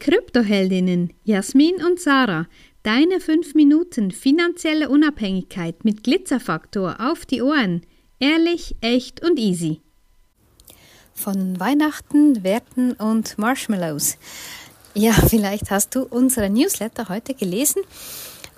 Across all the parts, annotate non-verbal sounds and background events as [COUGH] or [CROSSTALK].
Kryptoheldinnen Jasmin und Sarah. Deine 5 Minuten finanzielle Unabhängigkeit mit Glitzerfaktor auf die Ohren. Ehrlich, echt und easy. Von Weihnachten, Werten und Marshmallows. Ja, [LAUGHS] vielleicht hast du unsere Newsletter heute gelesen.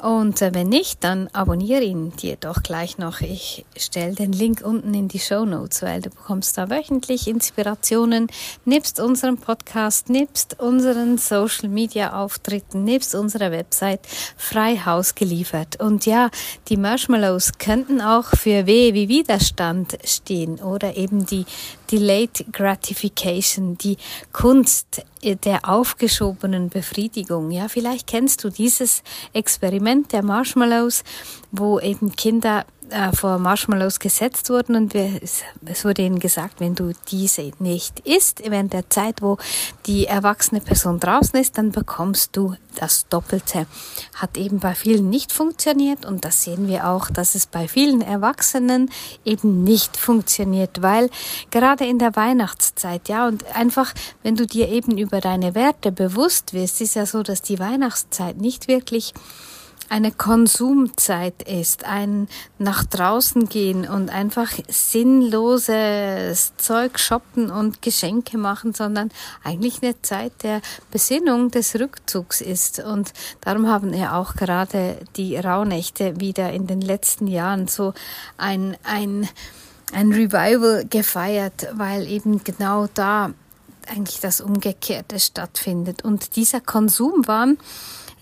Und äh, wenn nicht, dann abonniere ihn dir doch gleich noch. Ich stelle den Link unten in die Show Notes, weil du bekommst da wöchentlich Inspirationen, nebst unserem Podcast, nebst unseren Social Media Auftritten, nebst unserer Website frei Haus geliefert. Und ja, die Marshmallows könnten auch für W wie Widerstand stehen oder eben die Delayed Gratification, die Kunst der aufgeschobenen Befriedigung. Ja, vielleicht kennst du dieses Experiment der Marshmallows, wo eben Kinder äh, vor Marshmallows gesetzt wurden und wir, es, wurde ihnen gesagt, wenn du diese nicht isst, während der Zeit, wo die erwachsene Person draußen ist, dann bekommst du das Doppelte. Hat eben bei vielen nicht funktioniert und das sehen wir auch, dass es bei vielen Erwachsenen eben nicht funktioniert, weil gerade in der Weihnachtszeit, ja, und einfach, wenn du dir eben über deine Werte bewusst wirst, ist ja so, dass die Weihnachtszeit nicht wirklich eine Konsumzeit ist, ein nach draußen gehen und einfach sinnloses Zeug shoppen und Geschenke machen, sondern eigentlich eine Zeit der Besinnung des Rückzugs ist. Und darum haben ja auch gerade die Rauhnächte wieder in den letzten Jahren so ein, ein, ein Revival gefeiert, weil eben genau da eigentlich das Umgekehrte stattfindet. Und dieser Konsumwahn,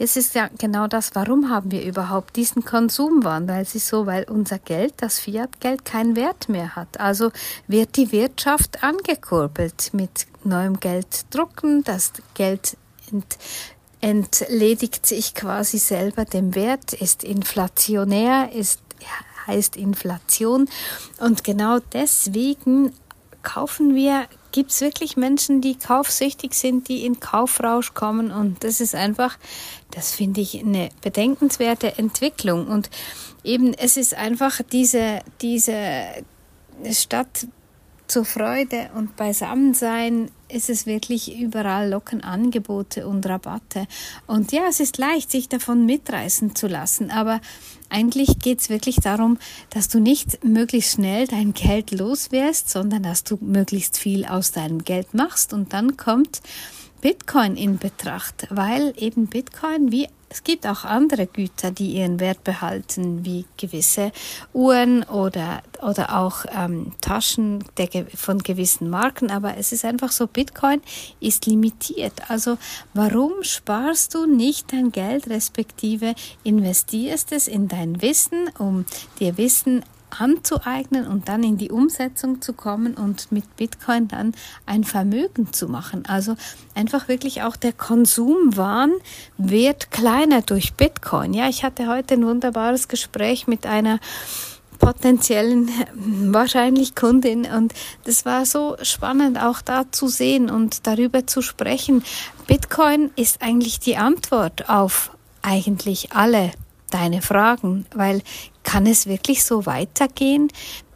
es ist ja genau das, warum haben wir überhaupt diesen Konsumwahn? Weil es ist so, weil unser Geld, das Fiat-Geld, keinen Wert mehr hat. Also wird die Wirtschaft angekurbelt mit neuem Geld drucken, das Geld ent entledigt sich quasi selber dem Wert, ist inflationär, ist heißt Inflation und genau deswegen kaufen wir gibt es wirklich Menschen, die kaufsüchtig sind, die in Kaufrausch kommen? Und das ist einfach, das finde ich eine bedenkenswerte Entwicklung. Und eben es ist einfach diese, diese Stadt zur Freude und Beisammensein ist es wirklich überall locken Angebote und Rabatte. Und ja, es ist leicht, sich davon mitreißen zu lassen, aber eigentlich geht es wirklich darum, dass du nicht möglichst schnell dein Geld loswärst, sondern dass du möglichst viel aus deinem Geld machst und dann kommt Bitcoin in Betracht, weil eben Bitcoin wie es gibt auch andere Güter, die ihren Wert behalten, wie gewisse Uhren oder, oder auch ähm, Taschen der, von gewissen Marken. Aber es ist einfach so, Bitcoin ist limitiert. Also warum sparst du nicht dein Geld, respektive investierst es in dein Wissen, um dir Wissen anzueignen und dann in die Umsetzung zu kommen und mit Bitcoin dann ein Vermögen zu machen. Also einfach wirklich auch der Konsumwahn wird kleiner durch Bitcoin. Ja, ich hatte heute ein wunderbares Gespräch mit einer potenziellen [LAUGHS] wahrscheinlich Kundin und das war so spannend auch da zu sehen und darüber zu sprechen. Bitcoin ist eigentlich die Antwort auf eigentlich alle deine Fragen, weil kann es wirklich so weitergehen?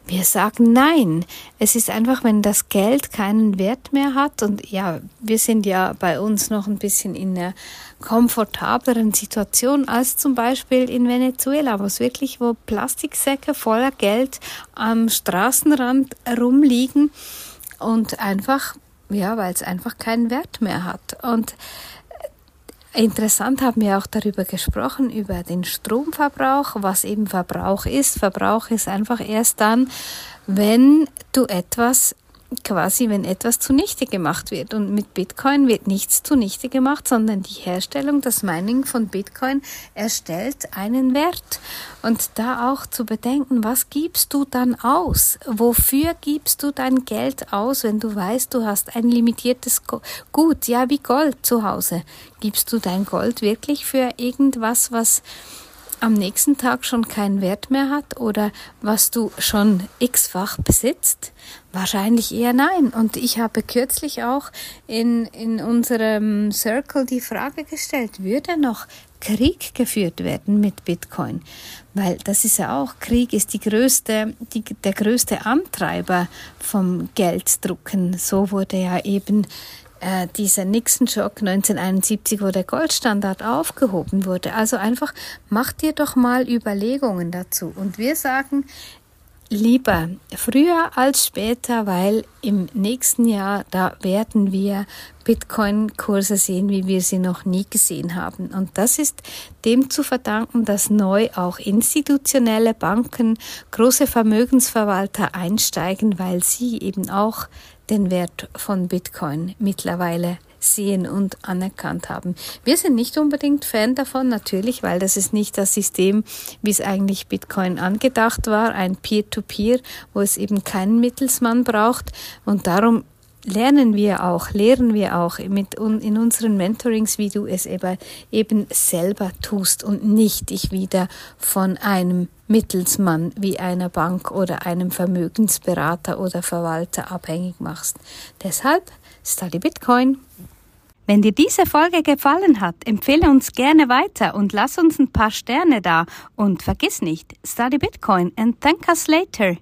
Wir sagen nein. Es ist einfach, wenn das Geld keinen Wert mehr hat und ja, wir sind ja bei uns noch ein bisschen in einer komfortableren Situation als zum Beispiel in Venezuela, wo es wirklich, wo Plastiksäcke voller Geld am Straßenrand rumliegen und einfach, ja, weil es einfach keinen Wert mehr hat. Und Interessant haben wir auch darüber gesprochen, über den Stromverbrauch, was eben Verbrauch ist. Verbrauch ist einfach erst dann, wenn du etwas quasi, wenn etwas zunichte gemacht wird. Und mit Bitcoin wird nichts zunichte gemacht, sondern die Herstellung, das Mining von Bitcoin erstellt einen Wert. Und da auch zu bedenken, was gibst du dann aus? Wofür gibst du dein Geld aus, wenn du weißt, du hast ein limitiertes Gut, ja, wie Gold zu Hause? Gibst du dein Gold wirklich für irgendwas, was am nächsten Tag schon keinen Wert mehr hat oder was du schon x-fach besitzt? Wahrscheinlich eher nein. Und ich habe kürzlich auch in, in unserem Circle die Frage gestellt, würde noch Krieg geführt werden mit Bitcoin? Weil das ist ja auch, Krieg ist die größte, die, der größte Antreiber vom Gelddrucken. So wurde ja eben äh, dieser Nixon-Schock 1971, wo der Goldstandard aufgehoben wurde. Also einfach mach dir doch mal Überlegungen dazu. Und wir sagen, Lieber früher als später, weil im nächsten Jahr, da werden wir Bitcoin-Kurse sehen, wie wir sie noch nie gesehen haben. Und das ist dem zu verdanken, dass neu auch institutionelle Banken, große Vermögensverwalter einsteigen, weil sie eben auch den Wert von Bitcoin mittlerweile sehen und anerkannt haben. Wir sind nicht unbedingt Fan davon, natürlich, weil das ist nicht das System, wie es eigentlich Bitcoin angedacht war, ein Peer-to-Peer, -Peer, wo es eben keinen Mittelsmann braucht. Und darum lernen wir auch, lehren wir auch mit in unseren Mentorings, wie du es eben, eben selber tust und nicht dich wieder von einem Mittelsmann wie einer Bank oder einem Vermögensberater oder Verwalter abhängig machst. Deshalb study Bitcoin. Wenn dir diese Folge gefallen hat, empfehle uns gerne weiter und lass uns ein paar Sterne da. Und vergiss nicht, study Bitcoin and thank us later.